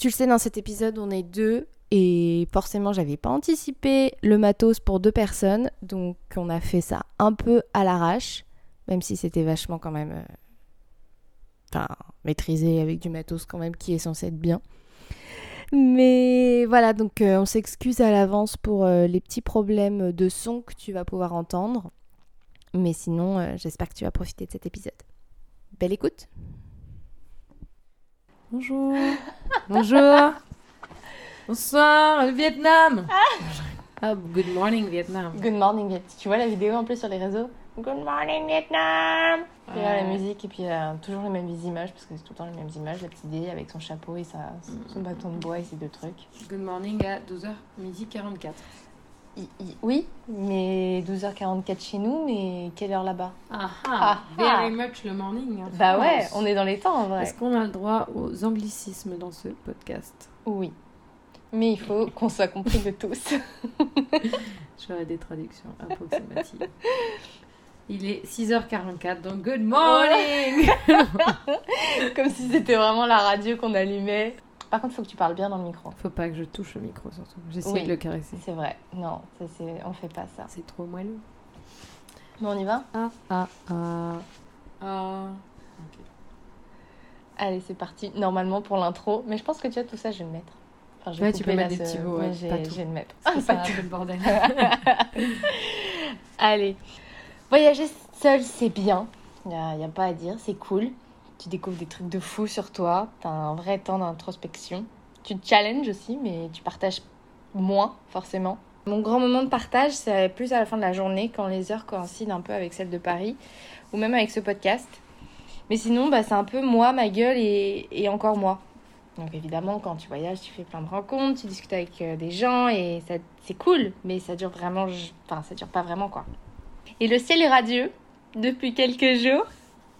Tu le sais, dans cet épisode, on est deux et forcément, j'avais pas anticipé le matos pour deux personnes, donc on a fait ça un peu à l'arrache, même si c'était vachement quand même, euh, enfin, maîtrisé avec du matos quand même qui est censé être bien. Mais voilà, donc euh, on s'excuse à l'avance pour euh, les petits problèmes de son que tu vas pouvoir entendre. Mais sinon, j'espère que tu vas profiter de cet épisode. Belle écoute Bonjour. Bonjour. Bonsoir, le Vietnam. Ah, good morning, Vietnam. Good morning Vietnam. Tu vois la vidéo en plus sur les réseaux? Good morning Vietnam Et là, la Ouais. musique et puis euh, toujours les mêmes images parce que c'est tout le temps les mêmes images. La petite idée avec son chapeau et sa, son bâton de bois et ses deux trucs. Good morning à 12h, midi 44. Oui, mais 12h44 chez nous, mais quelle heure là-bas Ah, Ah, very ah. much le morning. Bah ouais, on est dans les temps en vrai. Est-ce qu'on a le droit aux anglicismes dans ce podcast? Oui. Mais il faut qu'on soit compris de tous. J'aurai des traductions approximatives. Il est 6h44, donc good morning Comme si c'était vraiment la radio qu'on allumait. Par contre, il faut que tu parles bien dans le micro. Faut pas que je touche le micro surtout. J'essaie Oui. de le caresser. C'est vrai. Non, ça, on fait pas ça. C'est trop moelleux. Bon, on y va? Ah, ah, ah. Ah. Allez, c'est parti. Normalement pour l'intro. Mais je pense que tu vois, tout ça, je vais le mettre. Enfin, je vais Ouais, tu couper peux mettre des ce- petits mots, ouais, j'ai- pas tout. je vais le mettre. Parce que Pas tout. peu le bordel. Allez. Voyager seul, c'est bien. Il n'y a, pas à dire, c'est cool. Tu découvres des trucs de fou sur toi. Tu as un vrai temps d'introspection. Tu te challenges aussi, mais tu partages moins, forcément. Mon grand moment de partage, c'est plus à la fin de la journée, quand les heures coïncident un peu avec celles de Paris, ou même avec ce podcast. Mais sinon, bah, c'est un peu moi, ma gueule et, et encore moi. Donc évidemment, quand tu voyages, tu fais plein de rencontres, tu discutes avec euh, des gens et c'est cool, mais ça dure vraiment, enfin ça dure pas vraiment quoi. Et le ciel est radieux depuis quelques jours,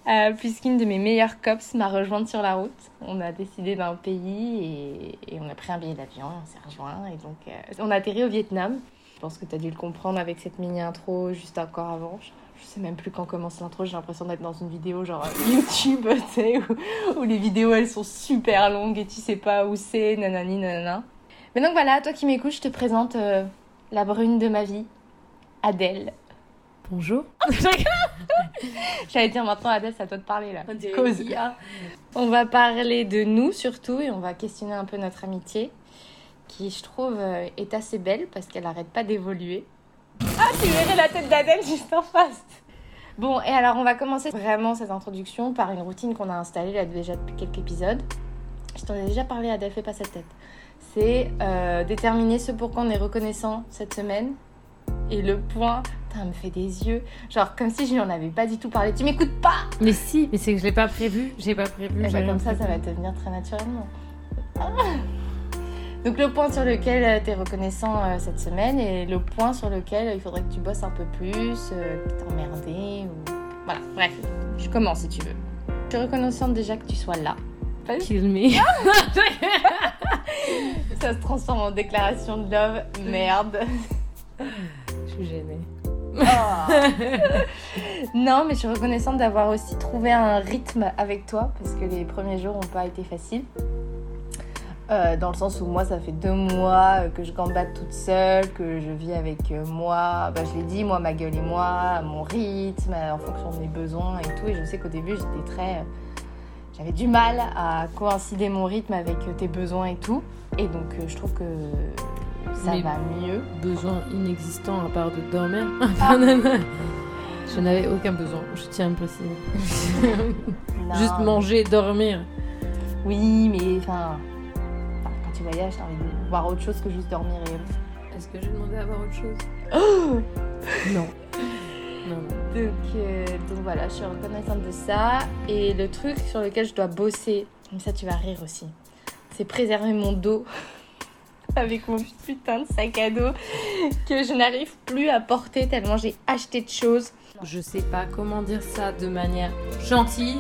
euh, puisqu'une de mes meilleures cops m'a rejointe sur la route. On a décidé d'un pays et, et on a pris un billet d'avion, on s'est rejoint et donc euh, on a atterri au Vietnam. Je pense que tu as dû le comprendre avec cette mini intro juste encore avant. Je, je sais même plus quand commence l'intro, j'ai l'impression d'être dans une vidéo genre euh, YouTube, tu sais, où, où les vidéos elles sont super longues et tu sais pas où c'est, nanani nanana. Mais donc voilà, toi qui m'écoutes, je te présente euh, la brune de ma vie, Adèle. Bonjour. J'allais dire maintenant, Adèle, c'est à toi de parler là. On Cause. Va parler de nous surtout et on va questionner un peu notre amitié qui, je trouve, euh, est assez belle parce qu'elle arrête pas d'évoluer. Ah, tu verrais la tête d'Adèle juste en face. Bon, et alors on va commencer vraiment cette introduction par une routine qu'on a installée là déjà depuis quelques épisodes. Je t'en ai déjà parlé, Adèle, fais pas cette tête. C'est euh, déterminer ce pour quoi on est reconnaissant cette semaine. Et le point, putain, elle me fait des yeux. Genre comme si je lui en avais pas du tout parlé. Tu m'écoutes pas Mais si, mais c'est que je l'ai pas prévu. J'ai pas prévu. Rien comme ça, ça va te venir très naturellement. Ah. Donc le point sur lequel tu es reconnaissant euh, cette semaine et le point sur lequel euh, il faudrait que tu bosses un peu plus, euh, que ou... Voilà, bref, je commence si tu veux. Je suis reconnaissante déjà que tu sois là. Kill me. Ça se transforme en déclaration de love, merde. Gênée. non, mais je suis reconnaissante d'avoir aussi trouvé un rythme avec toi parce que les premiers jours n'ont pas été faciles. Euh, dans le sens où moi, ça fait deux mois euh, que je gambade toute seule, que je vis avec euh, moi, bah, je l'ai dit, moi, ma gueule et moi, mon rythme, en fonction de mes besoins et tout. Et je sais qu'au début, j'étais très. J'avais du mal à coïncider mon rythme avec tes besoins et tout. Et donc, je trouve que ça Mais- va mieux. Besoin inexistant à part de dormir. Ah. je n'avais aucun besoin. Je tiens à me préciser. Juste manger, dormir. Oui, mais enfin, quand tu voyages, t'as envie de voir autre chose que juste dormir et. Est-ce que j'ai demandé à voir autre chose? Oh Non. Non, non. donc, euh, donc voilà, je suis reconnaissante de ça. Et le truc sur lequel je dois bosser, mais ça tu vas rire aussi, c'est préserver mon dos avec mon putain de sac à dos que je n'arrive plus à porter tellement j'ai acheté de choses. Je sais pas comment dire ça de manière gentille,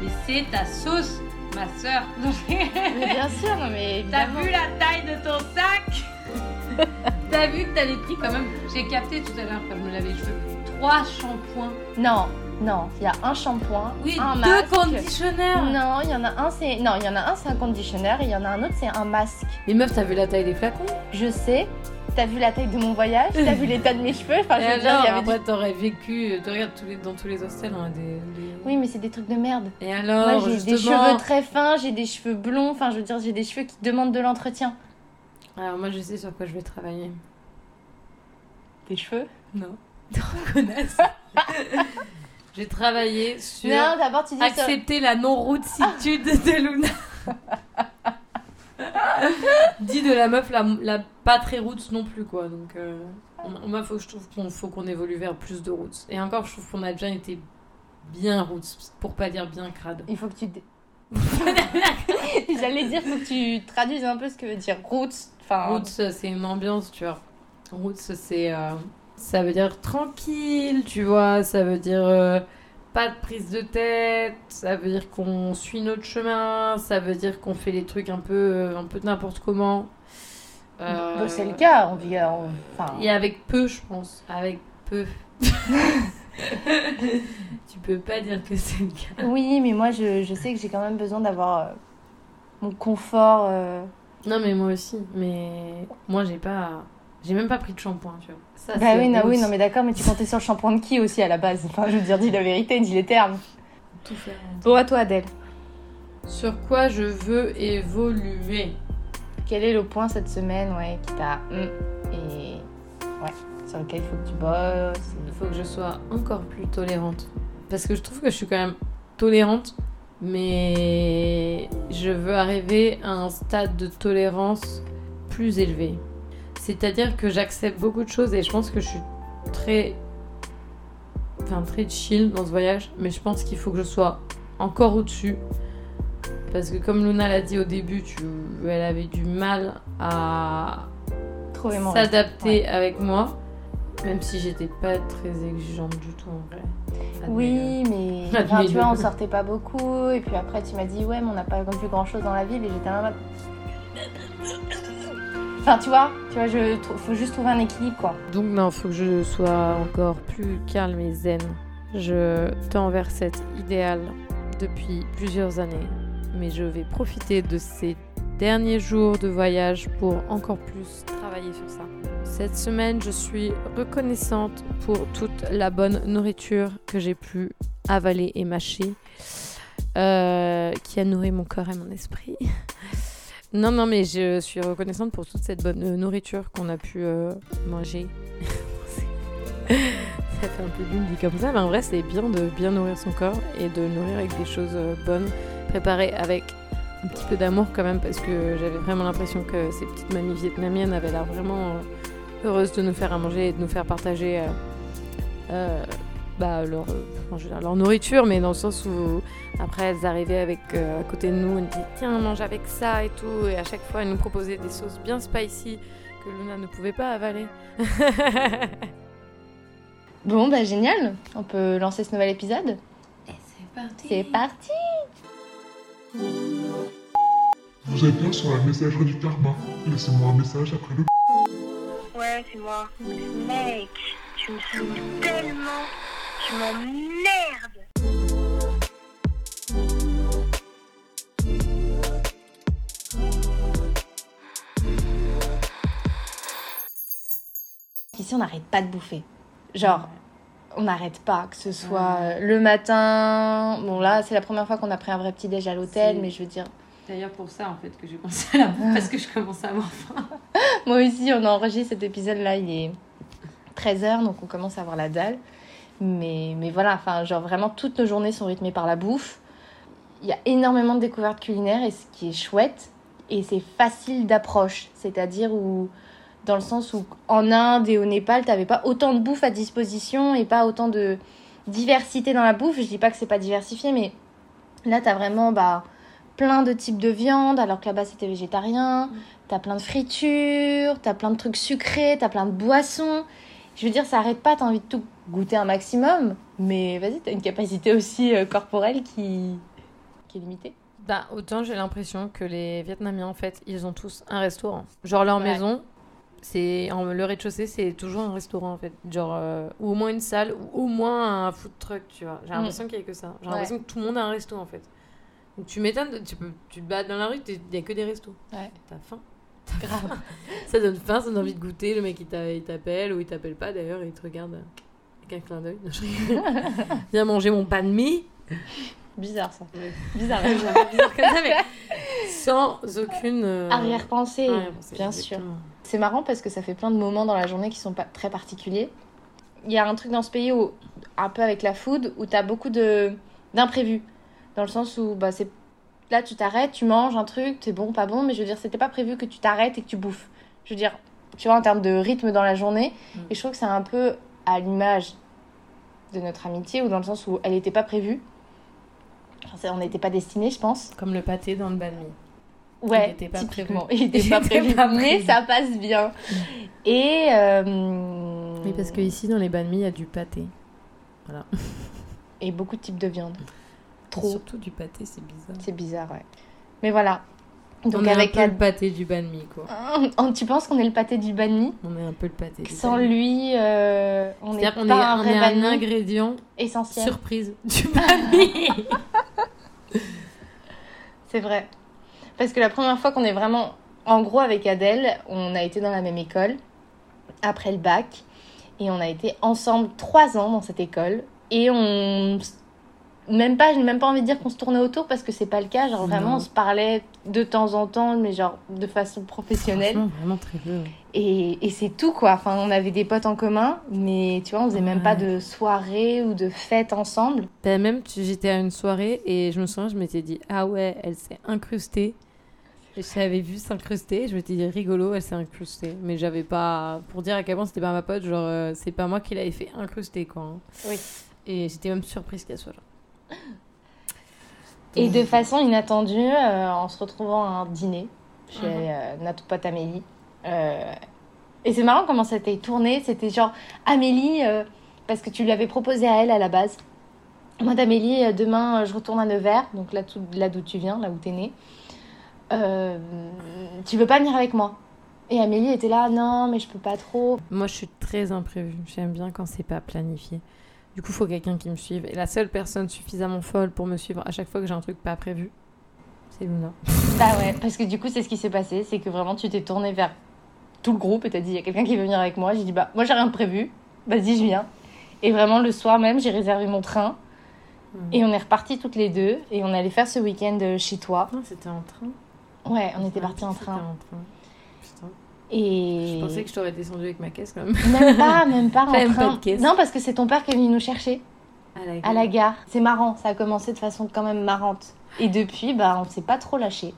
mais c'est ta sauce, ma soeur. Mais bien sûr, mais T'as vu la taille de ton sac? T'as vu que t'as les pris quand même J'ai capté tout à l'heure quand je me lavais les cheveux. Trois shampoings. Non, Non, il y a un shampoing, Oui, un deux masque. conditionneurs. Non, il y en a un, c'est non, il y en a un, c'est un conditionneur et il y en a un autre, c'est un masque. Mais meuf, t'as vu la taille des flacons? Je sais. T'as vu la taille de mon voyage? T'as vu l'état de mes cheveux? Enfin, je veux dire, alors, il y avait du- t'aurais vécu. Tu regardes tous les, dans tous les hostels, on a des. des- Oui, mais c'est des trucs de merde. Et alors, Moi, j'ai des cheveux très fins, j'ai des cheveux blonds. Enfin, je veux dire, j'ai des cheveux qui demandent de l'entretien. Alors, moi, je sais sur quoi je vais travailler. Tes cheveux? Non. Connasse. J'ai travaillé sur Non, d'abord tu dis ça. accepter la non-routitude de Luna. Dit de la meuf, la, la pas très roots non plus, quoi. Donc, euh, on- moi, faut, je trouve qu'on faut qu'on évolue vers plus de roots. Et encore, je trouve qu'on a déjà été bien roots, pour pas dire bien crade. Il faut que tu. J'allais dire, faut que tu traduises un peu ce que veut dire roots. Enfin, Roots, c'est une ambiance, tu vois. Roots, c'est. euh, ça veut dire tranquille, tu vois. Ça veut dire euh, pas de prise de tête. Ça veut dire qu'on suit notre chemin. Ça veut dire qu'on fait les trucs un peu, un peu n'importe comment. Euh, bon, c'est le cas. On vit. on- Enfin, Et avec peu, je pense. Avec peu. tu peux pas dire que c'est le cas. Oui, mais moi, je, je sais que j'ai quand même besoin d'avoir euh, mon confort. Non, mais moi aussi. Mais moi, j'ai pas. J'ai même pas pris de shampoing, tu vois. Ça, Bah oui, non, oui, non, mais d'accord, mais tu comptais sur le shampoing de qui aussi à la base? Enfin, je veux dire, dis la vérité, dis les termes. Tout faire. Bon, à toi, Adèle. Sur quoi je veux évoluer? Quel est le point cette semaine, ouais, qui t'a. hum, et. Ouais, sur lequel il faut que tu bosses. Il faut que je sois encore plus tolérante. Parce que je trouve que je suis quand même tolérante, mais je veux arriver à un stade de tolérance plus élevé. C'est-à-dire que j'accepte beaucoup de choses et je pense que je suis très. Enfin, très chill dans ce voyage, mais je pense qu'il faut que je sois encore au-dessus. Parce que comme Luna l'a dit au début, tu... elle avait du mal à s'adapter avec moi, même si j'étais pas très exigeante du tout en vrai. Oui, mais enfin, tu vois, on sortait pas beaucoup. Et puis après, tu m'as dit, ouais, mais on n'a pas vu grand chose dans la ville. Et j'étais là. Enfin, tu vois, tu vois, faut juste trouver un équilibre, quoi. Donc non, faut que je sois encore plus calme et zen. Je tends vers cet idéal depuis plusieurs années, mais je vais profiter de ces derniers jours de voyage pour encore plus travailler sur ça. Cette semaine, je suis reconnaissante pour toute la bonne nourriture que j'ai pu avaler et mâcher, euh, qui a nourri mon corps et mon esprit. Non, non, mais je suis reconnaissante pour toute cette bonne euh, nourriture qu'on a pu euh, manger. ça fait un peu d'une dit comme ça, mais en vrai, c'est bien de bien nourrir son corps et de nourrir avec des choses euh, bonnes, préparées avec un petit peu d'amour quand même, parce que j'avais vraiment l'impression que ces petites mamies vietnamiennes avaient l'air vraiment heureuses de nous faire à manger et de nous faire partager bah, leur, euh, leur nourriture, mais dans le sens où après elles arrivaient avec euh, à côté de nous, elles nous disaient tiens mange avec ça et tout, et à chaque fois elles nous proposaient des sauces bien spicy que Luna ne pouvait pas avaler. Bon, bah génial. On peut lancer ce nouvel épisode. Et c'est parti. C'est parti. Vous êtes bien sur la messagerie du karma. Laissez-moi un message après le Ouais, c'est moi. Mec, tu me saoules tellement. Tu m'emmerdes. Ici, on n'arrête pas de bouffer. Genre, on n'arrête pas, que ce soit euh, le matin. Bon, là, c'est la première fois qu'on a pris un vrai petit-déj à l'hôtel, mais je veux dire, D'ailleurs pour ça en fait que j'ai pensé à la bouffe, parce que je commence à avoir faim. moi aussi, on a enregistré cet épisode-là, il est 13h, donc on commence à avoir la dalle. Mais, mais voilà, enfin, genre vraiment, toutes nos journées sont rythmées par la bouffe. Il y a énormément de découvertes culinaires, et ce qui est chouette, et c'est facile d'approche. C'est-à-dire où, dans le sens où en Inde et au Népal, t'avais pas autant de bouffe à disposition et pas autant de diversité dans la bouffe. Je dis pas que c'est pas diversifié, mais là, t'as vraiment bah, plein de types de viande, alors que là-bas, c'était végétarien. T'as plein de fritures, t'as plein de trucs sucrés, t'as plein de boissons. Je veux dire, ça arrête pas, t'as envie de tout goûter un maximum, mais vas-y, t'as une capacité aussi euh, corporelle qui, qui est limitée. Bah autant j'ai l'impression que les Vietnamiens en fait ils ont tous un restaurant. Genre leur Ouais. maison C'est en- le rez-de-chaussée, c'est toujours un restaurant en fait, genre euh, ou au moins une salle ou au moins un food truck, tu vois. J'ai Mm. l'impression qu'il y a que ça. J'ai Ouais. l'impression que tout le monde a un resto en fait. Donc tu m'étonnes, tu peux, tu te bats dans la rue, il y a que des restos. Ouais. T'as faim. Grave. Ça donne faim, ça donne envie de goûter. Le mec il t'a- il t'appelle ou il t'appelle pas d'ailleurs, il te regarde avec un clin d'œil. Viens manger mon pain de mie. Bizarre ça. Ouais. Bizarre. Bizarre comme ça, mais sans aucune euh, Arrière-pensée, bien sûr. C'est marrant parce que ça fait plein de moments dans la journée qui sont pas très particuliers. Il y a un truc dans ce pays où, un peu avec la food, où tu as beaucoup de d'imprévus. Dans le sens où bah, c'est là tu t'arrêtes, tu manges un truc, c'est bon, pas bon, mais je veux dire, c'était pas prévu que tu t'arrêtes et que tu bouffes. Je veux dire, tu vois, en termes de rythme dans la journée, Mm. et je trouve que c'est un peu à l'image de notre amitié, ou dans le sens où elle n'était pas prévue. Enfin, on n'était pas destinés, je pense. Comme le pâté dans le banh. Ouais, Il était pas prévu. Il était Il pas prévu, pas mais ça passe bien. Et. euh, Oui, parce que ici, dans les banh il y a du pâté. Et beaucoup de types de viande. Trop. Surtout du pâté, c'est bizarre. C'est bizarre, ouais. Mais voilà. Donc on est avec un peu Ad- le pâté du banh mi, quoi. Oh, Tu penses qu'on est le pâté du banh mi? On est un peu le pâté du Sans lui, euh, on n'est pas est, un on vrai est banh un ingrédient essentiel. surprise du banh mi. C'est vrai. Parce que la première fois qu'on est vraiment... En gros, avec Adèle, on a été dans la même école, après le bac, et on a été ensemble trois ans dans cette école. Et on... Même pas, j'ai même pas envie de dire qu'on se tournait autour, parce que c'est pas le cas. Genre, vraiment, Non. on se parlait de temps en temps, mais genre de façon professionnelle. Vraiment très peu. ouais. Et, et c'est tout, quoi. Enfin, on avait des potes en commun, mais tu vois, on faisait même pas de soirée ou de fête ensemble. Ben, même, j'étais à une soirée et je me souviens, je m'étais dit, ah ouais, elle s'est incrustée. L'avais vu s'incruster. Je m'étais dit, rigolo, elle s'est incrustée. Mais j'avais pas. Pour dire à quel point c'était pas ma pote, genre, euh, c'est pas moi qui l'avais fait incruster, quoi. hein. Oui. Et j'étais même surprise qu'elle soit là. Et de façon inattendue, euh, en se retrouvant à un dîner chez Mhm. euh, notre pote Amélie. Euh, et c'est marrant comment ça a été tourné. C'était genre Amélie, euh, parce que tu lui avais proposé à elle à la base. Moi d'Amélie, euh, demain euh, je retourne à Nevers, donc là, tout- là d'où tu viens, là où t'es née. Euh, tu veux pas venir avec moi? Et Amélie était là, non, mais je peux pas trop. Moi, je suis très imprévue. J'aime bien quand c'est pas planifié. Du coup, il faut quelqu'un qui me suive. Et la seule personne suffisamment folle pour me suivre à chaque fois que j'ai un truc pas prévu, c'est Luna. Bah ouais, parce que du coup, c'est ce qui s'est passé. C'est que vraiment, tu t'es tourné vers tout le groupe et t'as dit, il y a quelqu'un qui veut venir avec moi. J'ai dit, bah, moi, j'ai rien de prévu. Vas-y, je viens. Et vraiment, le soir même, j'ai réservé mon train. Et on est repartis toutes les deux. Et on allait faire ce week-end euh, chez toi. Non, c'était en train? Ouais, on était partis en C'était train. en train. Et. Je pensais que je t'aurais descendu avec ma caisse quand même. Même pas, même pas en Même train. pas de caisse. Non, parce que c'est ton père qui est venu nous chercher À la, à la gare. C'est marrant, ça a commencé de façon quand même marrante. Et depuis, bah, on s'est pas trop lâché.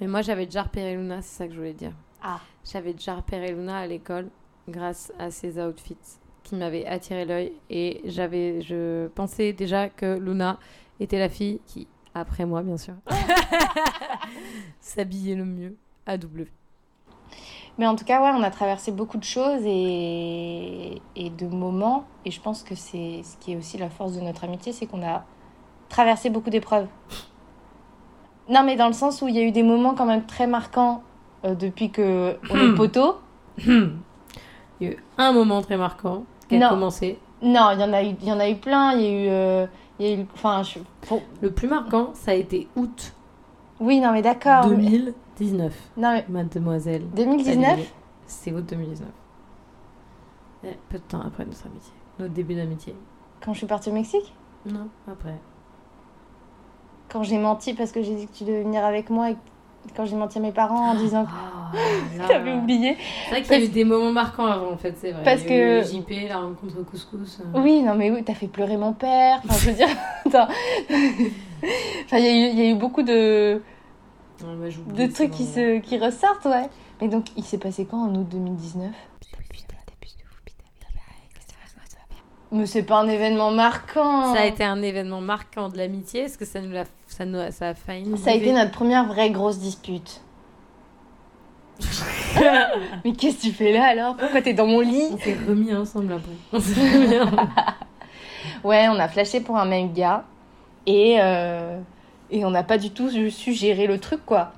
Mais moi, j'avais déjà repéré Luna, c'est ça que je voulais dire. Ah. J'avais déjà repéré Luna à l'école grâce à ses outfits qui m'avaient attiré l'œil. Et j'avais, je pensais déjà que Luna était la fille qui, après moi bien sûr, s'habillait le mieux à W. Mais en tout cas, ouais, on a traversé beaucoup de choses et, et de moments. Et je pense que c'est ce qui est aussi la force de notre amitié, c'est qu'on a traversé beaucoup d'épreuves. Non, mais dans le sens où il y a eu des moments quand même très marquants euh, depuis que on est Hmm. poteau. Il y a eu un moment très marquant qui a commencé. Non, il y en a eu, il y en a eu plein. Il y a eu, euh, il y a eu, enfin, je- Le plus marquant, ça a été août oui, non, mais d'accord. mais- 2019. Non, mais Mademoiselle. 2019. Adeline. C'est août 2019. Et peu de temps après notre amitié. Notre début d'amitié. Quand je suis partie au Mexique, Non, après. quand j'ai menti parce que j'ai dit que tu devais venir avec moi et quand j'ai menti à mes parents en disant que là. t'avais oublié. C'est vrai qu'il y a eu des moments marquants avant, en fait, c'est vrai. Parce que- JP, la rencontre au couscous. euh. Oui, non, mais oui, t'as fait pleurer mon père. Enfin, je veux dire, attends. Enfin, il y, y a eu beaucoup de, Ouais, de trucs qui, se, qui ressortent, ouais. Mais donc, il s'est passé quand en août 2019 Mais c'est pas un événement marquant. Ça a été un événement marquant de l'amitié. Est-ce que ça nous, l'a- ça nous a, ça a failli nous Ça a été notre première vraie grosse dispute. Mais qu'est-ce que tu fais là alors? Pourquoi t'es dans mon lit? On s'est remis ensemble après. On s'est remis ensemble. Ouais, on a flashé pour un même gars et, euh, et on n'a pas du tout su gérer le truc quoi.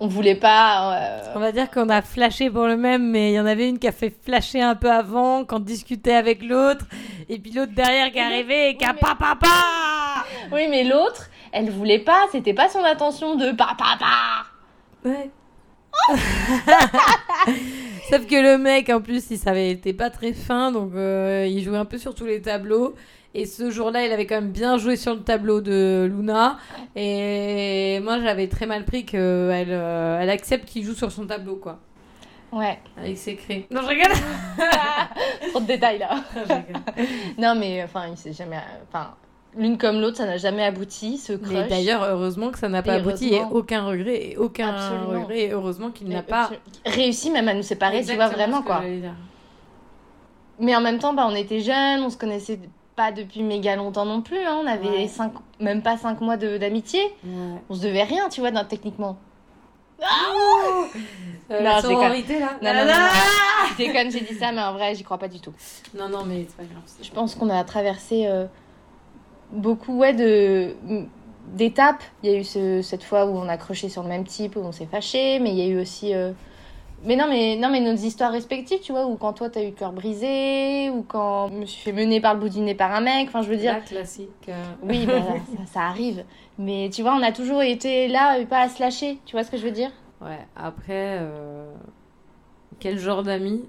on voulait pas. euh, On va dire qu'on a flashé pour le même, mais il y en avait une qui a fait flasher un peu avant, quand discutait avec l'autre, et puis l'autre derrière qui est arrivé et qui a Oui, mais- pa pa pa Oui, mais l'autre, elle voulait pas, c'était pas son intention de pa pa pa. Ouais. Sauf que le mec, en plus, il savait, était pas très fin, donc euh, il jouait un peu sur tous les tableaux. Et ce jour-là, il avait quand même bien joué sur le tableau de Luna. Et moi, j'avais très mal pris qu'elle euh, elle accepte qu'il joue sur son tableau, quoi. Ouais, Avec ses craies. Non, je rigole. trop de détails là. Non, mais enfin, il s'est jamais. Enfin, l'une comme l'autre, ça n'a jamais abouti, ce crush. Mais d'ailleurs, heureusement que ça n'a pas Et abouti et aucun regret. Et aucun Absolument. regret. Et heureusement qu'il n'a pas. réussi même à nous séparer, tu vois, vraiment ce que quoi. Mais en même temps, bah, on était jeunes, on se connaissait pas depuis méga longtemps non plus. hein. On avait Ouais. cinq, même pas 5 mois d'amitié. Ouais. On se devait rien, tu vois, dans- techniquement. Euh, Non, la déconne. sororité, là. Non, non, non, non. C'est comme j'ai dit ça, mais en vrai, j'y crois pas du tout. Non, non, mais c'est pas grave. Je pense qu'on a traversé euh, beaucoup ouais, de d'étapes. Il y a eu ce- cette fois où on a croché sur le même type, où on s'est fâché, mais il y a eu aussi. euh, Mais non, mais non, mais nos histoires respectives, tu vois, ou quand toi t'as eu le cœur brisé, ou quand je me suis fait mener par le bout du nez par un mec. Enfin, je veux dire. La classique. euh, Oui, bah, ça, ça arrive. Mais tu vois, on a toujours été là, et pas à se lâcher. Tu vois ce que je veux dire? Ouais, après, euh, quel genre d'ami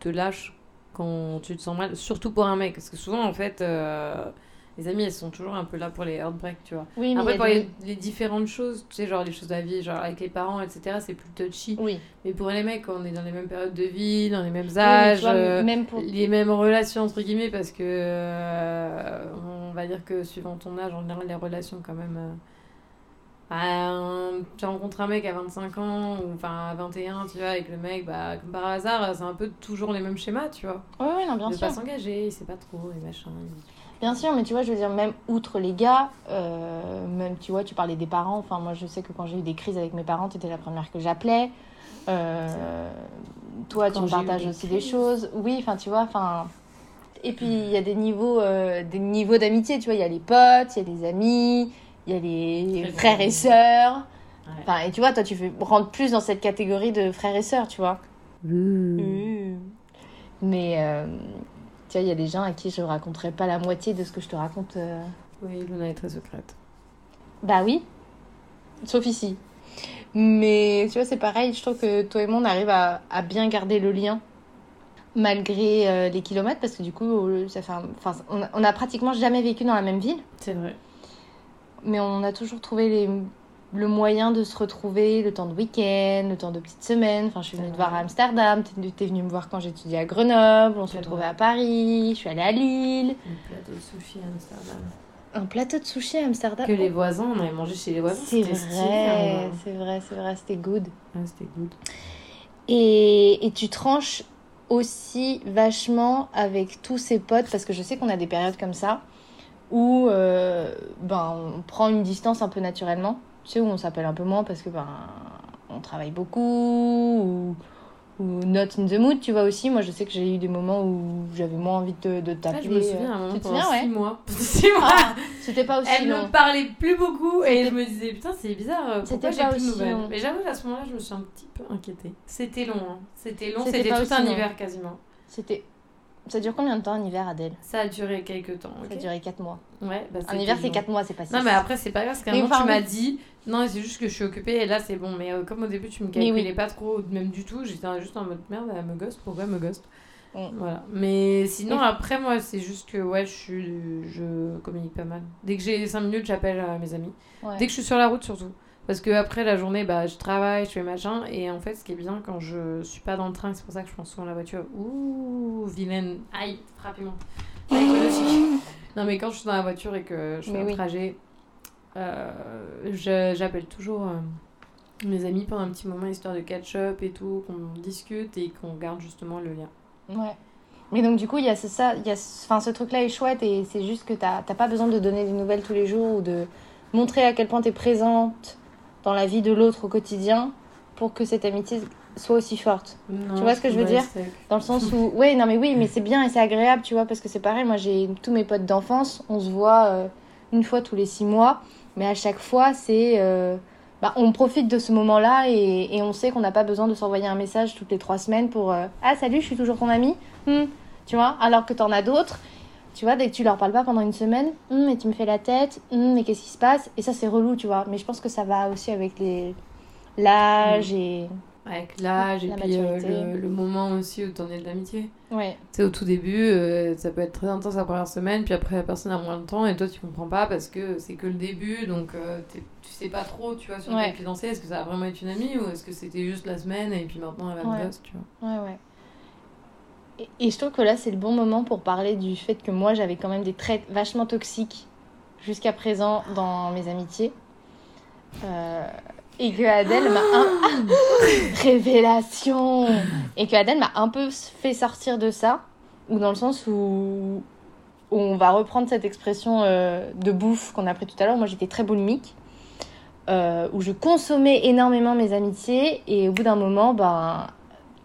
te lâche quand tu te sens mal Surtout pour un mec, parce que souvent, en fait, euh, les amis, elles sont toujours un peu là pour les heartbreaks, tu vois. Oui, mais Après, pour des- les, les différentes choses, tu sais, genre les choses de la vie, genre avec les parents, etc., c'est plus touchy. Oui. Mais pour les mecs, on est dans les mêmes périodes de vie, dans les mêmes âges, vois, euh, même pour. les mêmes relations, entre guillemets, parce que euh, on va dire que suivant ton âge, en général, les relations, quand même. euh, bah, tu rencontres un mec à 25 ans, ou enfin à 21, tu vois, avec le mec, bah, comme par hasard, c'est un peu toujours les mêmes schémas, tu vois. Oui, oui, non, bien de sûr. pas s'engager, il sait pas trop, et machin. Bien sûr, mais tu vois, je veux dire, même outre les gars, euh, même, tu vois, tu parlais des parents. Enfin, moi, je sais que quand j'ai eu des crises avec mes parents, tu étais la première que j'appelais. Euh, toi, tu me partages aussi des choses. Oui, enfin, tu vois, enfin... Et puis, il y a des niveaux euh, des niveaux d'amitié, tu vois. Il y a les potes, il y a les amis, il y a les frères bien. et sœurs. Ouais. Enfin, et tu vois, toi, tu fais, rentres plus dans cette catégorie de frères et sœurs, tu vois. Mais, euh, tu vois, il y a des gens à qui je raconterai pas la moitié de ce que je te raconte... euh, Oui, Luna est très secrète. Bah oui, sauf ici. Mais tu vois, c'est pareil, je trouve que toi et moi, on arrive à, à bien garder le lien malgré euh, les kilomètres, parce que du coup, euh, ça fait un- enfin, on, a, on a pratiquement jamais vécu dans la même ville, C'est vrai. mais on a toujours trouvé les, le moyen de se retrouver le temps de week-end, le temps de petites semaines. Enfin, je suis venue te voir à Amsterdam, t'es t'es venue me voir quand j'étudiais à Grenoble, on se retrouvait à Paris, je suis allée à Lille. Un plateau de sushi à Amsterdam. Un plateau de sushi à Amsterdam? Que les voisins, on avait mangé chez les voisins. C'est vrai, hein. c'est vrai, c'est vrai, c'était good. Ah, c'était good. Et, et tu tranches aussi vachement avec tous ses potes, parce que je sais qu'on a des périodes comme ça, où euh, ben, on prend une distance un peu naturellement, tu sais, où on s'appelle un peu moins parce que ben, on travaille beaucoup, ou, ou not in the mood, tu vois aussi. Moi, je sais que j'ai eu des moments où j'avais moins envie de, de Ah, t'appeler. je me souviens à un moment Tu te pendant souviens, 6 ouais mois. 6 mois. Ah, C'était pas aussi Elle long. me parlait plus beaucoup et je me disais putain c'est bizarre euh, C'était pas plus de aussi nouvelles. long. Mais j'avoue à ce moment-là je me suis un petit peu inquiétée. C'était long hein. C'était long, C'était tout un hiver quasiment. C'était... Ça dure combien de temps un hiver, Adèle? Ça a duré quelques temps. Ça a duré 4 mois. Ouais, bah, Un hiver, c'est long. 4 mois, c'est pas 6. Non mais après c'est pas grave parce qu'à un moment tu m'as dit non c'est juste que je suis occupée et là c'est bon mais euh, comme au début tu me calculais oui. pas trop même du tout j'étais juste en mode merde elle me ghost pourquoi elle me ghost? Mm. voilà mais sinon après moi c'est juste que ouais je suis je communique pas mal dès que j'ai 5 minutes j'appelle à mes amis Ouais. Dès que je suis sur la route, surtout. Parce que après la journée, bah, je travaille, je fais machin. Et en fait, ce qui est bien quand je suis pas dans le train, c'est pour ça que je prends souvent la voiture. Ouh, vilaine. Aïe, frappez-moi. Non, mais quand je suis dans la voiture et que je fais Mais un oui. trajet, euh, j'appelle toujours euh, mes amis pendant un petit moment, histoire de catch-up et tout, qu'on discute et qu'on garde justement le lien. Ouais. Mais donc du coup, il y a ce, ça, y a ce, ce truc-là est chouette et c'est juste que t'as t'as pas besoin de donner des nouvelles tous les jours ou de montrer à quel point tu es présente dans la vie de l'autre au quotidien pour que cette amitié soit aussi forte. Non, Tu vois ce que je veux dire Dans le sens où, ouais, non mais oui, mais c'est bien et c'est agréable, tu vois, parce que c'est pareil, moi j'ai tous mes potes d'enfance, on se voit euh, une fois tous les six mois, mais à chaque fois c'est, euh, bah, on profite de ce moment-là et, et on sait qu'on n'a pas besoin de s'envoyer un message toutes les trois semaines pour euh, Ah, salut, je suis toujours ton ami? Hmm. Tu vois, alors que t'en as d'autres. Tu vois, dès que tu leur parles pas pendant une semaine, mais tu me fais la tête, Hmm, mais qu'est-ce qui se passe? Et ça, c'est relou, tu vois. Mais je pense que ça va aussi avec les l'âge et. Avec l'âge et La puis euh, le, le moment aussi où t'en es de l'amitié. Ouais, Tu sais, au tout début, euh, ça peut être très intense la première semaine, puis après la personne a moins de temps et toi tu comprends pas parce que c'est que le début, donc euh, tu sais pas trop, tu vois, sur Ouais. quel pied danser. Est-ce que ça va vraiment être une amie ou est-ce que c'était juste la semaine et puis maintenant elle va Ouais. tu vois? ouais, ouais. Et, et je trouve que là, c'est le bon moment pour parler du fait que moi, j'avais quand même des traits vachement toxiques jusqu'à présent dans mes amitiés. Euh, et que Adèle m'a un... révélation et que Adèle m'a un peu fait sortir de ça ou dans le sens où, où on va reprendre cette expression euh, de bouffe qu'on a pris tout à l'heure moi j'étais très boulimique euh, où je consommais énormément mes amitiés et au bout d'un moment ben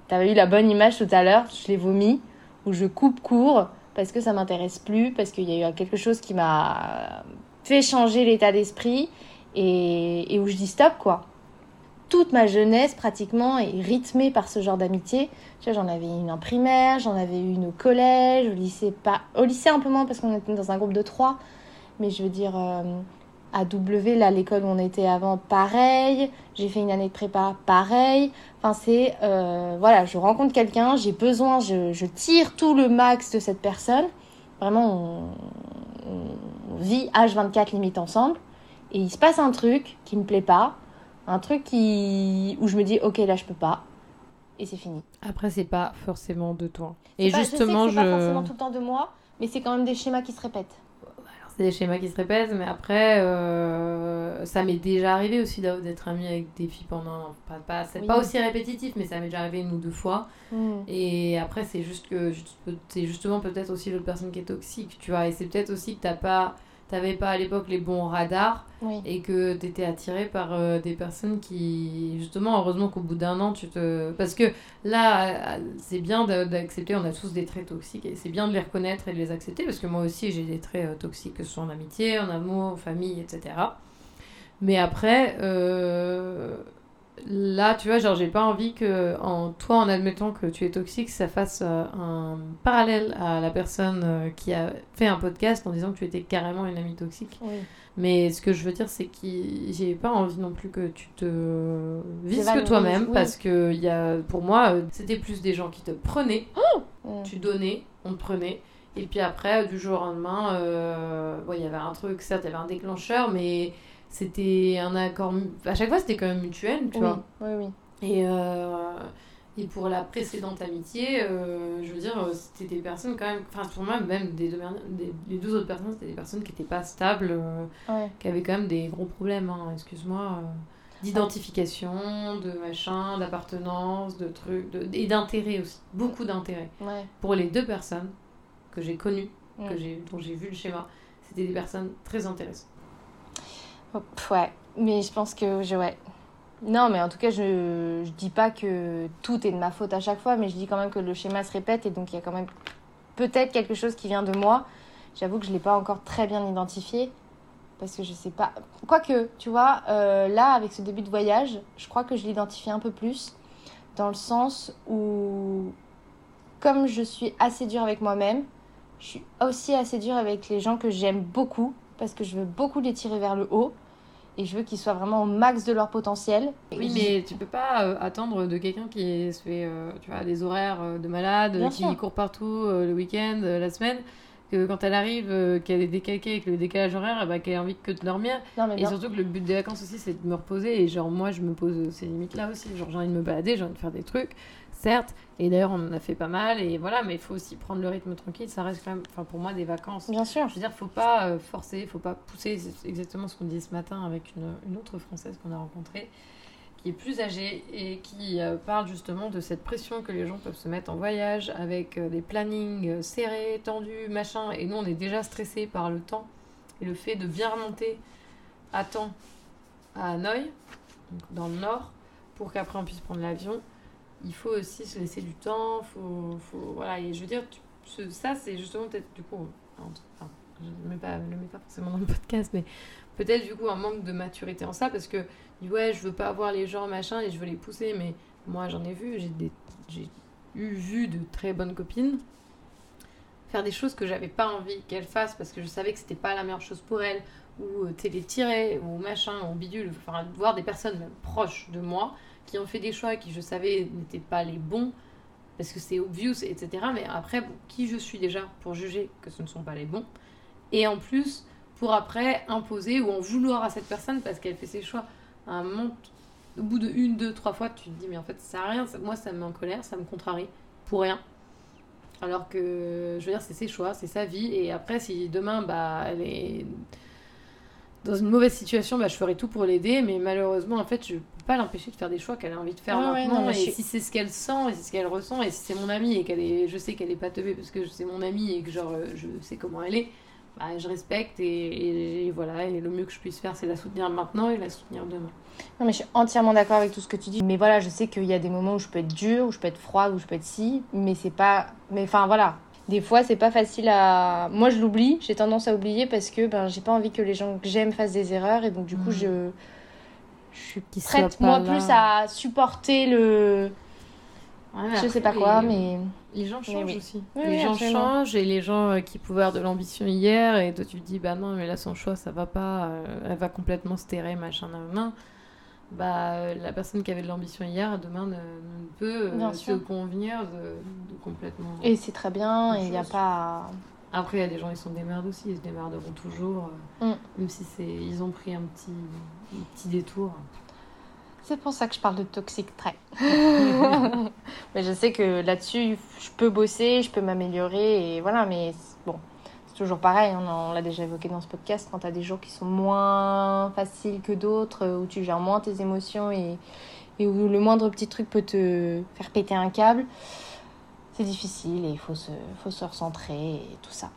t'avais eu la bonne image tout à l'heure je l'ai vomi où je coupe court parce que ça m'intéresse plus parce qu'il y a eu quelque chose qui m'a fait changer l'état d'esprit et, et où je dis stop quoi toute ma jeunesse pratiquement est rythmée par ce genre d'amitié. Tu vois, j'en avais une en primaire, j'en avais une au collège, au lycée pas, au lycée un peu moins parce qu'on était dans un groupe de trois. Mais je veux dire, euh, à W, là, l'école où on était avant, pareil. J'ai fait une année de prépa, pareil. Enfin, c'est, euh, voilà, je rencontre quelqu'un, j'ai besoin, je, je tire tout le max de cette personne. Vraiment, on, on vit H24 limite ensemble. Et il se passe un truc qui me plaît pas un truc qui où je me dis ok là je peux pas et c'est fini Après, c'est pas forcément de toi. Et pas- justement, je sais que je. pas forcément tout le temps de moi mais c'est quand même des schémas qui se répètent c'est des schémas qui se répètent, mais après, euh, ça m'est déjà arrivé aussi d'être amie avec des filles pendant. Pas, pas, c'est Oui. pas aussi répétitif, mais ça m'est déjà arrivé une ou deux fois. Et après, c'est juste que c'est justement peut-être aussi l'autre personne qui est toxique, tu vois. Et c'est peut-être aussi que t'as pas, t'avais pas à l'époque les bons radars oui et que t'étais attiré par euh, des personnes qui, justement, heureusement qu'au bout d'un an, tu te. Parce que là, c'est bien d'a- d'accepter, on a tous des traits toxiques et c'est bien de les reconnaître et de les accepter parce que moi aussi j'ai des traits euh, toxiques, que ce soit en amitié, en amour, en famille, etc. Mais après, euh, là, tu vois, genre, j'ai pas envie que, en toi, en admettant que tu es toxique, ça fasse euh, un parallèle à la personne euh, qui a fait un podcast en disant que tu étais carrément une amie toxique. oui Mais ce que je veux dire, c'est que j'ai pas envie non plus que tu te vises que toi-même, oui. parce que y a, pour moi, euh, c'était plus des gens qui te prenaient, Mm. tu donnais, on te prenait. Et puis après, du jour au lendemain, euh, bon, il y avait un truc, certes, il y avait un déclencheur, mais c'était un accord. À chaque fois, c'était quand même mutuel, tu oui, vois. oui oui Et, euh, et pour la précédente amitié, euh, je veux dire, euh, c'était des personnes quand même. Enfin, pour moi, même des deux, des- les deux autres personnes, c'était des personnes qui n'étaient pas stables, euh, ouais qui avaient quand même des gros problèmes, hein, excuse-moi. D'identification, de machin, d'appartenance, de trucs, de, et d'intérêt aussi. Beaucoup d'intérêt. ouais Pour les deux personnes que j'ai connues, que j'ai, dont j'ai vu le schéma, c'était des personnes très intéressantes. Ouais. Mais je pense que je ouais. Non mais en tout cas je je dis pas que tout est de ma faute à chaque fois mais je dis quand même que le schéma se répète et donc il y a quand même peut-être quelque chose qui vient de moi. J'avoue que je l'ai pas encore très bien identifié parce que je sais pas. Quoique tu vois euh, là avec ce début de voyage je crois que je l'identifie un peu plus dans le sens où comme je suis assez dure avec moi-même je suis aussi assez dure avec les gens que j'aime beaucoup parce que je veux beaucoup les tirer vers le haut et je veux qu'ils soient vraiment au max de leur potentiel. Oui, mais tu peux pas euh, attendre de quelqu'un qui se fait euh, tu vois, des horaires euh, de malade, qui court partout le week-end, la semaine, que quand elle arrive, qu'elle est décalquée avec le décalage horaire, ben, qu'elle a envie que de dormir. Non, Et surtout que le but des vacances aussi, c'est de me reposer. Et genre, moi, je me pose ces limites-là aussi. Genre, j'ai envie de me balader, j'ai envie de faire des trucs, certes. Et d'ailleurs, on en a fait pas mal. Et voilà, mais il faut aussi prendre le rythme tranquille. Ça reste quand même, enfin, pour moi, des vacances. bien sûr. Je veux dire, faut pas euh, forcer, faut pas pousser. C'est exactement ce qu'on disait ce matin avec une, une autre Française qu'on a rencontrée, qui est plus âgée et qui euh, parle justement de cette pression que les gens peuvent se mettre en voyage avec euh, des plannings serrés, tendus, machin. Et nous, on est déjà stressés par le temps et le fait de bien remonter à temps à Hanoï, donc dans le nord, pour qu'après on puisse prendre l'avion. Il faut aussi se laisser du temps, faut, faut voilà. Et je veux dire, ça c'est justement peut-être du coup, enfin, je ne le mets pas, forcément dans le podcast, mais peut-être du coup un manque de maturité en ça parce que ouais, je veux pas avoir les gens machin et je veux les pousser, mais moi j'en ai vu, j'ai eu vu de très bonnes copines faire des choses que j'avais pas envie qu'elles fassent parce que je savais que c'était pas la meilleure chose pour elles ou euh, les tirer ou machin ou bidule enfin voir des personnes proches de moi qui ont fait des choix qui je savais n'étaient pas les bons parce que c'est obvious etc mais après qui je suis déjà pour juger que ce ne sont pas les bons et en plus pour après imposer ou en vouloir à cette personne parce qu'elle fait ses choix à un moment au bout de une, deux, trois fois, tu te dis, mais en fait, ça sert rien. Moi, ça me met en colère, ça me contrarie, pour rien. Alors que, je veux dire, c'est ses choix, c'est sa vie. Et après, si demain, bah, elle est dans une mauvaise situation, bah, je ferai tout pour l'aider. Mais malheureusement, en fait, je pas l'empêcher de faire des choix qu'elle a envie de faire maintenant. et si c'est ce qu'elle sent, et c'est ce qu'elle ressent, et si c'est mon amie, et qu'elle est, je sais qu'elle est pas teubée parce que c'est mon amie, et que genre, je sais comment elle est, bah, je respecte. Et, et voilà, et le mieux que je puisse faire, c'est la soutenir maintenant et la soutenir demain. Non, mais je suis entièrement d'accord avec tout ce que tu dis. Mais voilà, je sais qu'il y a des moments où je peux être dure, où je peux être froide, où je peux être si, mais c'est pas. Mais enfin, voilà. Des fois, c'est pas facile à. Moi, je l'oublie. J'ai tendance à oublier parce que ben, j'ai pas envie que les gens que j'aime fassent des erreurs. Et donc, du coup, mm. je. Je suis prête, moi, plus à supporter le. je sais pas quoi, mais. Les gens changent aussi. les gens changent et les gens euh, qui pouvaient avoir de l'ambition hier et toi tu te dis bah non mais là son choix ça va pas, euh, elle va complètement se terrer machin nan, bah, la personne qui avait de l'ambition hier, demain ne, peut euh, se convenir de, complètement. Et c'est très bien, il n'y a pas. Après, il y a des gens, ils sont des merdes aussi, ils se démerderont toujours, euh, mm. même si c'est, ils ont pris un petit, un petit détour. C'est pour ça que je parle de toxic trait. mais je sais que là-dessus, je peux bosser, je peux m'améliorer, et voilà, mais bon, toujours pareil, on, l'a déjà évoqué dans ce podcast, quand tu as des jours qui sont moins faciles que d'autres, où tu gères moins tes émotions et, où le moindre petit truc peut te faire péter un câble, c'est difficile et il faut se, faut se recentrer et tout ça.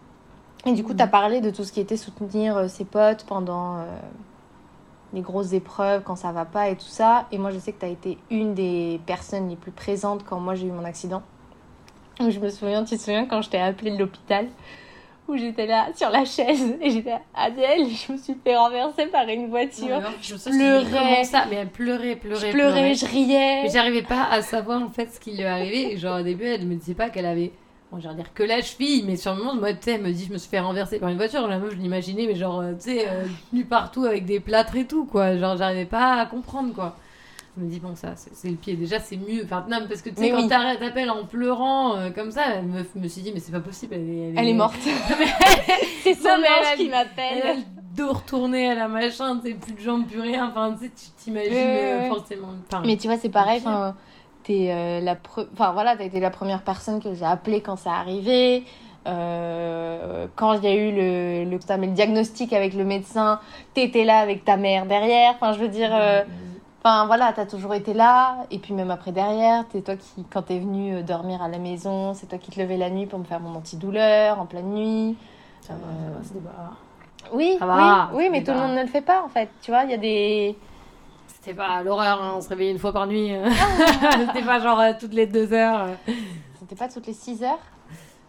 Et du coup, tu as parlé de tout ce qui était soutenir euh, ses potes pendant euh, les grosses épreuves, quand ça va pas et tout ça. Et moi, je sais que tu as été une des personnes les plus présentes quand moi j'ai eu mon accident. Je me souviens, tu te souviens quand je t'ai appelé de l'hôpital où j'étais là sur la chaise et j'étais Adèle, je me suis fait renverser par une voiture. je, pleurais. Ça, mais elle pleurait, pleurait, je pleurais, je riais. Mais j'arrivais pas à savoir en fait ce qui lui arrivait. Genre au début, elle me disait pas qu'elle avait bon, je dire que la cheville, mais sur le moment, moi, tu sais, elle me dit, je me suis fait renverser par une voiture. La meuf, je l'imaginais, mais genre, tu sais, euh, partout avec des plâtres et tout, quoi. Genre, j'arrivais pas à comprendre, quoi. Je me dis, bon, ça, c'est le pied. Déjà, c'est mieux. Enfin, non, parce que tu sais, quand oui. t'appelles en pleurant euh, comme ça, elle me, me suis dit, mais c'est pas possible. Elle est, elle est... morte. c'est son ange qui m'appelle. Elle dos retourné à la machin, tu sais, plus de jambes, plus rien. Enfin, tu sais, tu t'imagines euh, forcément. mais tu vois, c'est pareil. Enfin, t'es euh, la enfin voilà t'as été la première personne que j'ai appelée quand ça arrivait euh, quand il y a eu le, le, le, diagnostic avec le médecin t'étais là avec ta mère derrière enfin je veux dire euh, Enfin voilà, t'as toujours été là, et puis même après derrière, c'est toi qui, quand t'es venu euh, dormir à la maison, c'est toi qui te levais la nuit pour me faire mon antidouleur en pleine nuit. Ça va, ça va, c'est Oui, oui, oui, mais tout le monde ne le fait pas en fait. Tu vois, il y a des. C'était pas l'horreur, hein, on se réveillait une fois par nuit. C'était pas genre euh, toutes les deux heures. C'était pas toutes les six heures?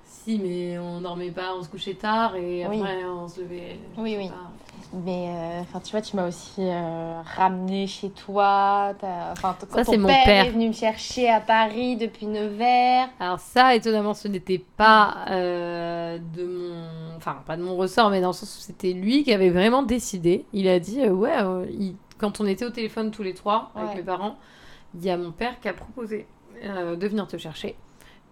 Si, mais on dormait pas, on se couchait tard et après on se levait. Oui, oui. Mais euh, enfin, tu vois, tu m'as aussi euh, ramené chez toi. Enfin, quand ton père, père, est venu me chercher à Paris depuis Nevers. Alors ça, étonnamment, ce n'était pas euh, de mon, enfin pas de mon ressort, mais dans le sens où c'était lui qui avait vraiment décidé. Il a dit, ouais, quand on était au téléphone tous les trois avec mes parents, il y a mon père qui a proposé de venir te chercher.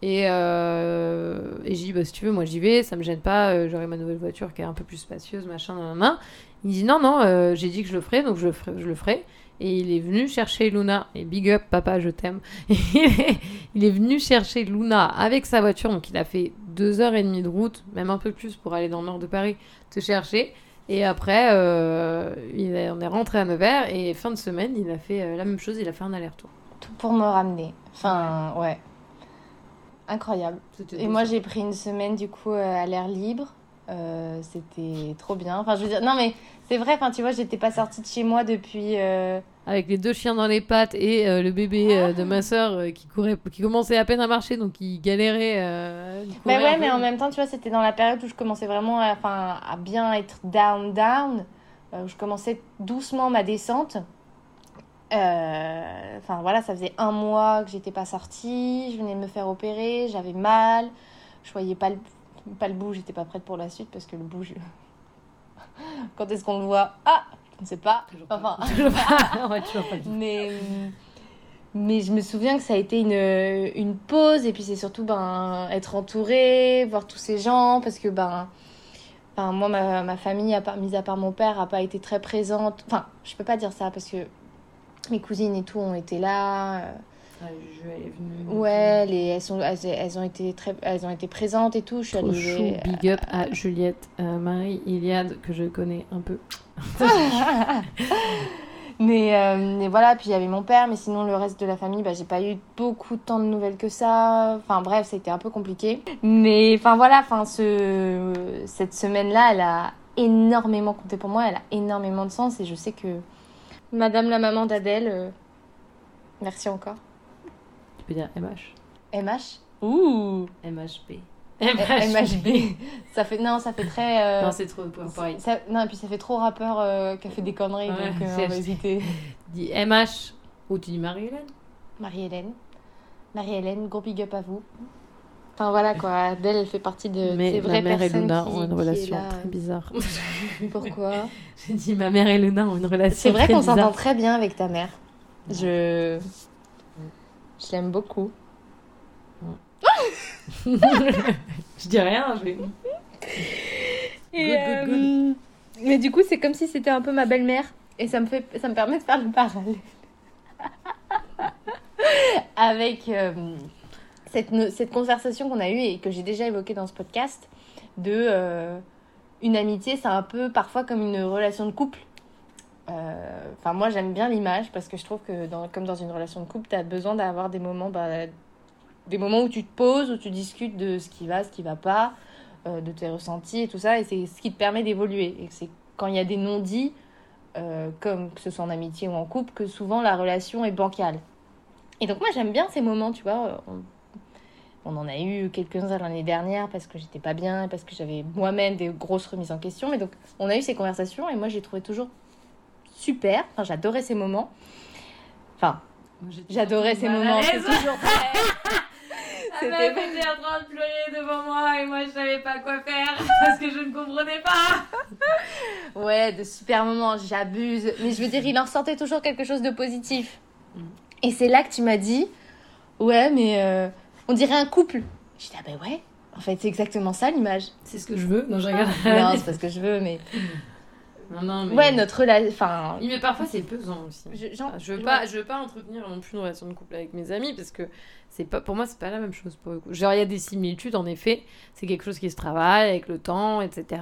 Et, euh, et j'ai dit, bah, si tu veux, moi j'y vais, ça me gêne pas, j'aurai ma nouvelle voiture qui est un peu plus spacieuse, machin, nan, nan. Il dit non, non, euh, j'ai dit que je le ferai, donc je le ferai, je le ferai. Et il est venu chercher Luna. Et big up, papa, je t'aime. il est venu chercher Luna avec sa voiture. Donc il a fait deux heures et demie de route, même un peu plus pour aller dans le nord de Paris, te chercher. Et après, euh, il on est rentré à Nevers. Et fin de semaine, il a fait euh, la même chose. Il a fait un aller-retour. Tout pour me ramener. Enfin, ouais. Incroyable. Et moi, j'ai pris une semaine du coup à l'air libre. Euh, c'était trop bien. Enfin, je veux dire, non, mais c'est vrai, enfin, tu vois, j'étais pas sortie de chez moi depuis. Euh, Avec les deux chiens dans les pattes et euh, le bébé de ma soeur qui courait, qui commençait à peine à marcher, donc il galérait. mais ouais, mais en même temps, tu vois, c'était dans la période où je commençais vraiment à, à bien être down, down. euh, où je commençais doucement ma descente. Euh, Enfin voilà, ça faisait un mois que j'étais pas sortie, je venais de me faire opérer, j'avais mal, je voyais pas le, pas le bout, j'étais pas prête pour la suite parce que le bout, je- quand est-ce qu'on le voit? Ah, je ne sais pas. Enfin, Ouais, toujours pas mais, mais je me souviens que ça a été une, une pause et puis c'est surtout ben, être entourée, voir tous ces gens parce que ben, ben moi ma, ma famille, à part, mis à part mon père, a pas été très présente. Enfin, je peux pas dire ça parce que mes cousines et tout ont été là. Juju, elle est venue. Ouais, les, elles, sont, elles, elles ont été très, elles ont été présentes et tout. Je suis Trop arrivée. chou. Big up à Juliette, euh, Marie, Iliade, que je connais un peu. mais, euh, mais voilà, puis il y avait mon père, mais sinon le reste de la famille, bah, j'ai pas eu beaucoup de temps de nouvelles que ça. Enfin bref, ça a été un peu compliqué. Mais enfin voilà, enfin, ce, cette semaine-là, elle a énormément compté pour moi, elle a énormément de sens et je sais que Madame la maman d'Adèle, euh, merci encore. Peux dire MH. MH Ouh MHB. MHB. Ça fait, non, ça fait très. euh, Non, c'est trop pareil. ça- non, et puis ça fait trop rappeur euh, qui a fait des conneries, Ouais, donc euh, c'est on va hésiter. Dis MH ou tu dis Marie-Hélène? Marie-Hélène. Marie-Hélène, gros big up à vous. Enfin voilà quoi, Adèle elle fait partie de Mais ces vraies ma mère et personnes Luna ont une relation là. très bizarre. Pourquoi? J'ai dit ma mère et Luna ont une relation C'est vrai très qu'on bizarre. s'entend très bien avec ta mère. Je... Je l'aime beaucoup. je dis rien, je vais. Et, Good, good, euh, Mais du coup, c'est comme si c'était un peu ma belle-mère. Et ça me, fait, ça me permet de faire le parallèle. Avec euh, cette, cette conversation qu'on a eue et que j'ai déjà évoquée dans ce podcast de euh, une amitié, c'est un peu parfois comme une relation de couple. Euh, Enfin, moi, j'aime bien l'image parce que je trouve que, dans, comme dans une relation de couple, tu as besoin d'avoir des moments, bah, des moments où tu te poses, où tu discutes de ce qui va, ce qui va pas, euh, de tes ressentis et tout ça. Et c'est ce qui te permet d'évoluer. Et c'est quand il y a des non-dits, euh, comme que ce soit en amitié ou en couple, que souvent la relation est bancale. Et donc, moi, j'aime bien ces moments, tu vois. On, on en a eu quelques-uns l'année dernière parce que j'étais pas bien, parce que j'avais moi-même des grosses remises en question. Mais donc, on a eu ces conversations et moi, j'ai trouvé toujours super. Enfin, j'adorais ces moments. Enfin, j'adorais ces moments. C'est toujours C'était pas- était en train de pleurer devant moi et moi je savais pas quoi faire parce que je ne comprenais pas. Ouais, de super moments, j'abuse. Mais je veux dire, il en sortait toujours quelque chose de positif. Mm. Et c'est là que tu m'as dit, ouais, mais euh, on dirait un couple. J'ai dit, ah ben ouais, en fait, c'est exactement ça l'image. C'est ce que je veux. Non, je regarde. non, c'est pas ce que je veux, mais. non, non, mais. Ouais, notre relation. Enfin. Mais parfois c'est pesant aussi. Je, Ah, Je veux ouais. pas, je veux pas entretenir non plus une relation de couple avec mes amis parce que c'est pas, pour moi, c'est pas la même chose pour le coup. Genre, il y a des similitudes en effet. C'est quelque chose qui se travaille avec le temps, etc.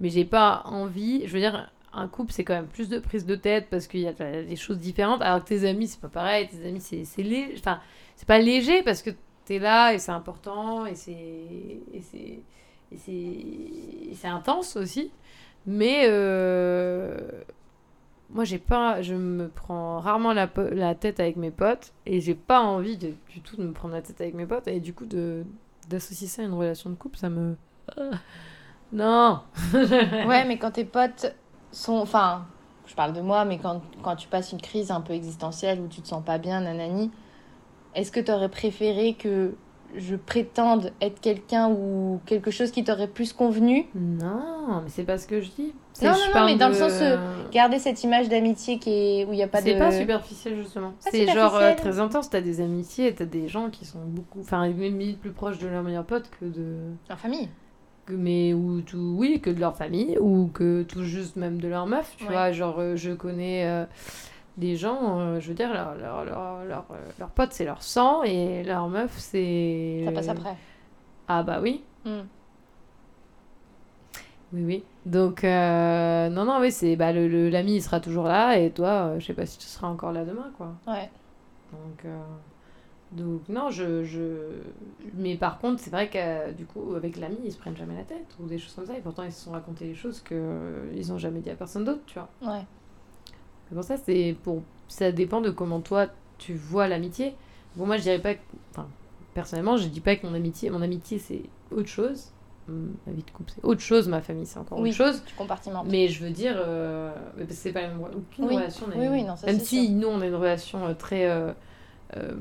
Mais j'ai pas envie. Je veux dire, un couple, c'est quand même plus de prise de tête parce qu'il y a des choses différentes. Alors que tes amis, c'est pas pareil. Tes amis, c'est, c'est léger. Enfin, c'est pas léger parce que t'es là et c'est important et c'est, et c'est, et c'est, et c'est intense aussi. Mais euh, moi, j'ai pas, je me prends rarement la, tête avec mes potes et j'ai pas envie de- du tout de me prendre la tête avec mes potes et du coup de d'associer ça à une relation de couple, ça me non. Ouais, mais quand tes potes sont. Enfin, je parle de moi, mais quand, quand tu passes une crise un peu existentielle où tu te sens pas bien, nanani, est-ce que tu aurais préféré que je prétende être quelqu'un ou quelque chose qui t'aurait plus convenu Non, mais c'est pas ce que je dis. Non, je non, non, mais dans le sens, euh, Garder cette image d'amitié qui est où il y a pas de. C'est pas superficiel justement. C'est genre euh, très intense. T'as des amitiés, t'as des gens qui sont beaucoup, enfin même plus proches de leur meilleur pote que de, En famille. que- mais ou tout, oui, que de leur famille ou que tout juste même de leur meuf. Tu Ouais. vois, genre euh, je connais des gens, euh, je veux dire leur leur leur leur, euh, leur pote c'est leur sang et leur meuf c'est. Ça passe après. Ah bah oui. Hmm. Oui, oui. Donc, euh, non, non, oui, c'est bah, le- le- l'ami, il sera toujours là, et toi, euh, je sais pas si tu seras encore là demain, quoi. Ouais. Donc, donc non, je, je... Mais par contre, c'est vrai que, du coup, avec l'ami, ils se prennent jamais la tête, ou des choses comme ça, et pourtant, ils se sont racontés des choses que euh, ils ont jamais dit à personne d'autre, tu vois. Ouais. C'est pour ça, c'est pour... ça dépend de comment toi, tu vois l'amitié. Bon, moi, je dirais pas... que- Enfin, personnellement, je dis pas que mon amitié, mon amitié, c'est autre chose. hum, ma vie de couple, c'est autre chose, ma famille, c'est encore Oui. autre chose. Tu compartimentes. Mais je veux dire, euh, c'est pas la même aucune Oui. relation. Oui, une- oui, non, ça, Même si sûr. nous, on a une relation euh, très. euh, euh,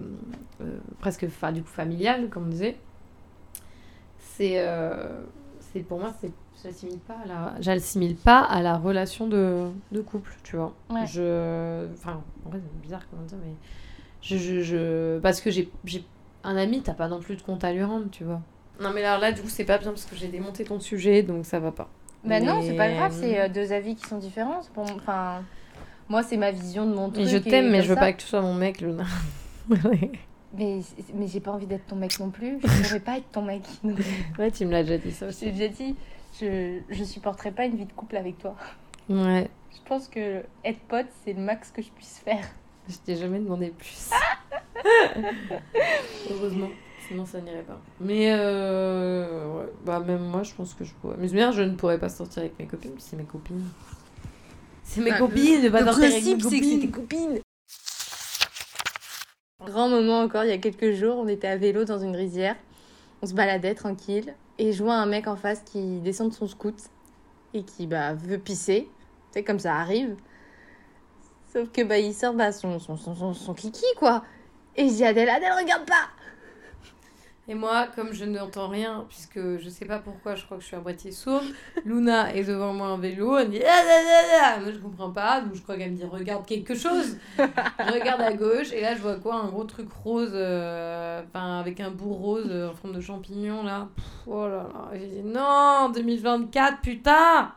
presque enfin, du coup, familiale, comme on disait. C'est. c'est pour moi, c'est. J'assimile pas, à la... j'assimile pas à la relation de, de couple, tu vois. Ouais. Je. Enfin, en vrai, c'est bizarre comment dire, mais. Je, je, je... Parce que j'ai j'ai un ami, t'as pas non plus de compte à lui rendre, tu vois. Non, mais alors là, du coup, c'est pas bien parce que j'ai démonté ton sujet, donc ça va pas. Bah non, c'est pas Mais- grave, c'est euh, deux avis qui sont différents. C'est pour- Enfin, moi, c'est ma vision de mon truc. Et je t'aime, mais je veux ça. pas que tu sois mon mec, Luna. Mais, mais j'ai pas envie d'être ton mec non plus. Je pourrais pas être ton mec. Donc, ouais, tu me l'as déjà dit ça je aussi. t'ai déjà dit, je, je supporterais pas une vie de couple avec toi. Ouais, Je pense que être pote, c'est le max que je puisse faire. je t'ai jamais demandé plus. Heureusement, sinon ça n'irait pas. Mais euh, ouais, bah même moi, je pense que je pourrais. Mais bien, je ne pourrais pas sortir avec mes copines, c'est mes copines. C'est mes Ah, copines, de pas le sortir avec mes principe, c'est que c'est tes copines. copines. Grand moment encore, il y a quelques jours, on était à vélo dans une rizière. On se baladait tranquille. Et je vois un mec en face qui descend de son scoot et qui bah, veut pisser. Sais, comme ça arrive. Sauf que bah, il sort bah, son, son, son, son, kiki, quoi. Et je dis Adèle, Adèle, regarde pas Et moi, comme je n'entends rien, puisque je sais pas pourquoi, je crois que je suis à moitié sourde, Luna est devant moi en vélo, elle me dit ah, là, là, là. Moi je comprends pas, donc je crois qu'elle me dit regarde quelque chose. je regarde à gauche, et là je vois quoi Un gros truc rose, euh, avec un bout rose euh, en forme de champignon là. Pff, oh là là, j'ai dit non, 2024, putain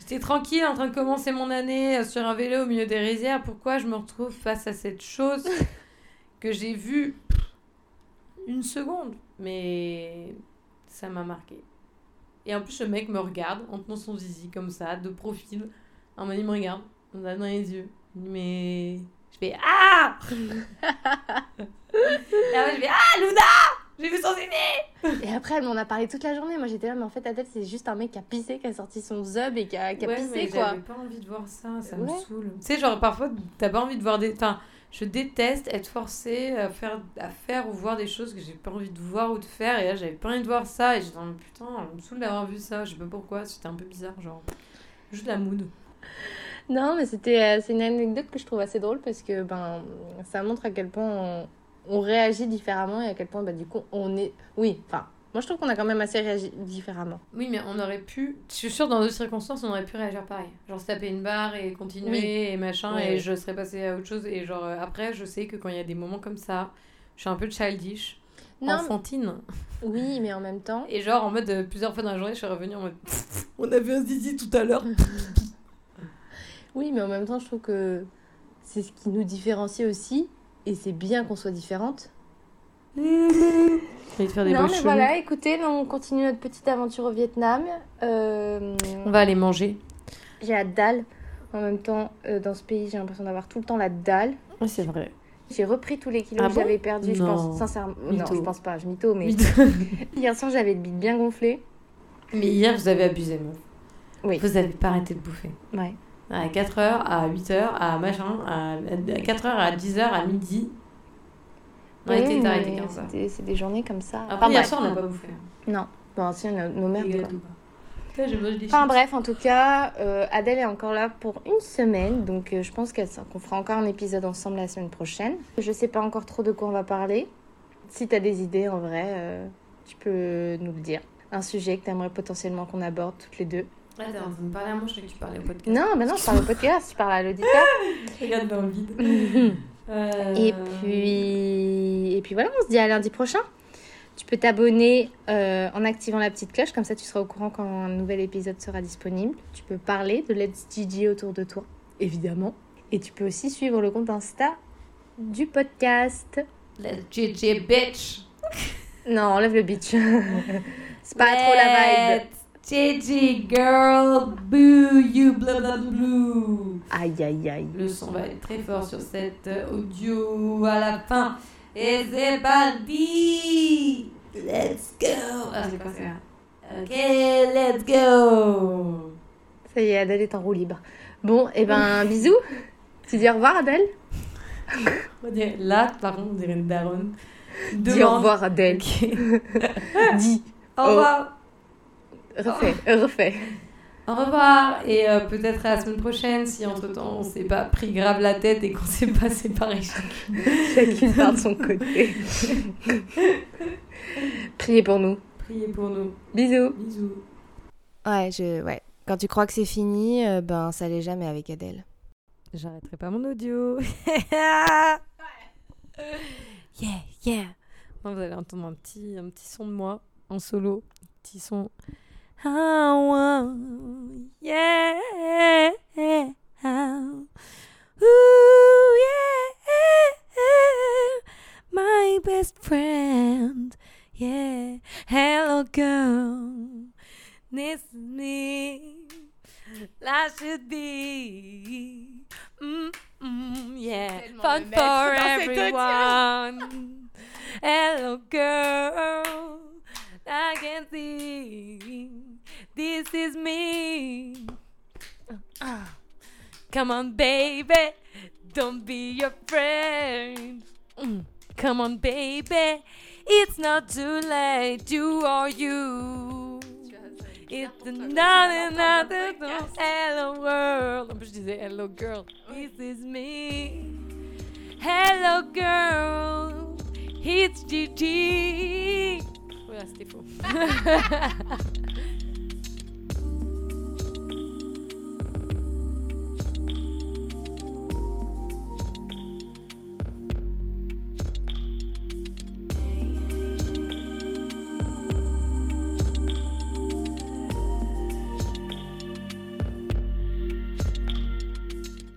J'étais tranquille en train de commencer mon année euh, sur un vélo au milieu des rizières, pourquoi je me retrouve face à cette chose que j'ai vue une seconde, mais ça m'a marqué. Et en plus, le mec me regarde en tenant son zizi comme ça, de profil. En mode, il me regarde, on a dans les yeux. Mais. Je fais Ah Et après, je fais Ah, Luna J'ai vu son zizi Et après, elle m'en a parlé toute la journée. Moi, j'étais là, mais en fait, Adèle, c'est juste un mec qui a pissé, qui a sorti son zub et qui a, qui a Ouais, pissé, mais quoi. j'avais pas envie de voir ça, ça me saoule. Tu sais, genre, parfois, t'as pas envie de voir des. Enfin, je déteste être forcée à faire, ou voir des choses que j'ai pas envie de voir ou de faire. Et là, j'avais pas envie de voir ça. Et j'étais mode, putain, on me saoule d'avoir vu ça. Je sais pas pourquoi, c'était un peu bizarre, genre. Juste la mood. Non, mais c'était euh, c'est une anecdote que je trouve assez drôle parce que ben ça montre à quel point on, réagit différemment et à quel point bah, du coup on est oui enfin moi je trouve qu'on a quand même assez réagi différemment. Oui, mais on aurait pu. Je suis sûre, dans d'autres circonstances, on aurait pu réagir pareil. Genre se taper une barre et continuer Oui. et machin, Oui, et je serais passée à autre chose. Et genre, euh, après, je sais que quand il y a des moments comme ça, je suis un peu childish, Non, enfantine. oui, mais en même temps Et genre, en mode, euh, plusieurs fois dans la journée, je suis revenue en mode. on a vu un zizi tout à l'heure. oui, mais en même temps je trouve que c'est ce qui nous différencie aussi et c'est bien qu'on soit différentes. Et de faire des non mais chelous. voilà, écoutez, on continue notre petite aventure au Vietnam. Euh, On va aller manger. J'ai la dalle. En même temps, euh, dans ce pays, j'ai l'impression d'avoir tout le temps la dalle. Ouais, c'est vrai. J'ai repris tous les kilos Ah que bon? j'avais perdus, je pense, sincèrement. Non, je pense pas, je mytho, mais Mais hier soir, j'avais le bide bien gonflé. hier, vous avez abusé, meuf. Oui. Vous avez pas arrêté de bouffer. Ouais. À 4h, à 8h, à machin, à 4h, à 10h, à midi. On Oui, mais arrêté 15h. c'est des- C'est des journées comme ça. Après, Enfin, hier bref. soir, on n'a pas bouffé. Non, bon, si, on a nos mères. Enfin bref, en tout cas, euh, Adèle est encore là pour une semaine, donc euh, je pense qu'on fera encore un épisode ensemble la semaine prochaine. Je sais pas encore trop de quoi on va parler. Si t'as des idées en vrai, euh, tu peux nous le dire. Un sujet que t'aimerais potentiellement qu'on aborde toutes les deux. Train de me parler à moi, je croyais que tu parlais au podcast. Non, bah non, je parle au podcast, je parle à l'auditeur. Regarde dans le vide. Euh, Et puis, et puis voilà, on se dit à lundi prochain. Tu peux t'abonner euh, en activant la petite cloche, comme ça tu seras au courant quand un nouvel épisode sera disponible. Tu peux parler de Let's Gigi autour de toi, évidemment. Et tu peux aussi suivre le compte Insta du podcast. Let's GG, bitch. Non, enlève le bitch. C'est pas trop la vibe. GG, girl. Boo, you, blah, blue. Aïe, aïe, aïe. Le son va être très fort sur cette euh, audio à la fin. Et c'est parti Let's go Ah, c'est quoi ça Ok, let's go Ça y est, Adèle est en roue libre. Bon, et ben, bisous. Tu dis au revoir, Adèle? On dirait, là, par contre, on dirait une daronne. Dis au revoir, Adèle. Dis. Au revoir refais, refais. Au revoir et euh, peut-être à la semaine prochaine si entre-temps on s'est pas pris grave la tête et qu'on s'est pas séparés chacune. Chacune part de son côté. Priez pour nous. Priez pour nous. Bisous. Bisous. Ouais, je, ouais. Quand tu crois que c'est fini, euh, ben ça l'est jamais avec Adèle. J'arrêterai pas mon audio. yeah, yeah. Vous allez entendre un petit, un petit son de moi en solo. Un petit son. Want, yeah. Ooh, yeah. My best friend. Yeah. Hello, girl. This is me. I should be. Mm, mm, yeah. Fun for everyone. Hello, girl. I can see. This is me. Ah. Come on, baby. Don't be afraid. Mm. Come on, baby. It's not too late. You are you. It's another, another, hello world. Plus, je disais hello girl. This is me. Hello girl. It's Gigi. Voilà, c'était faux.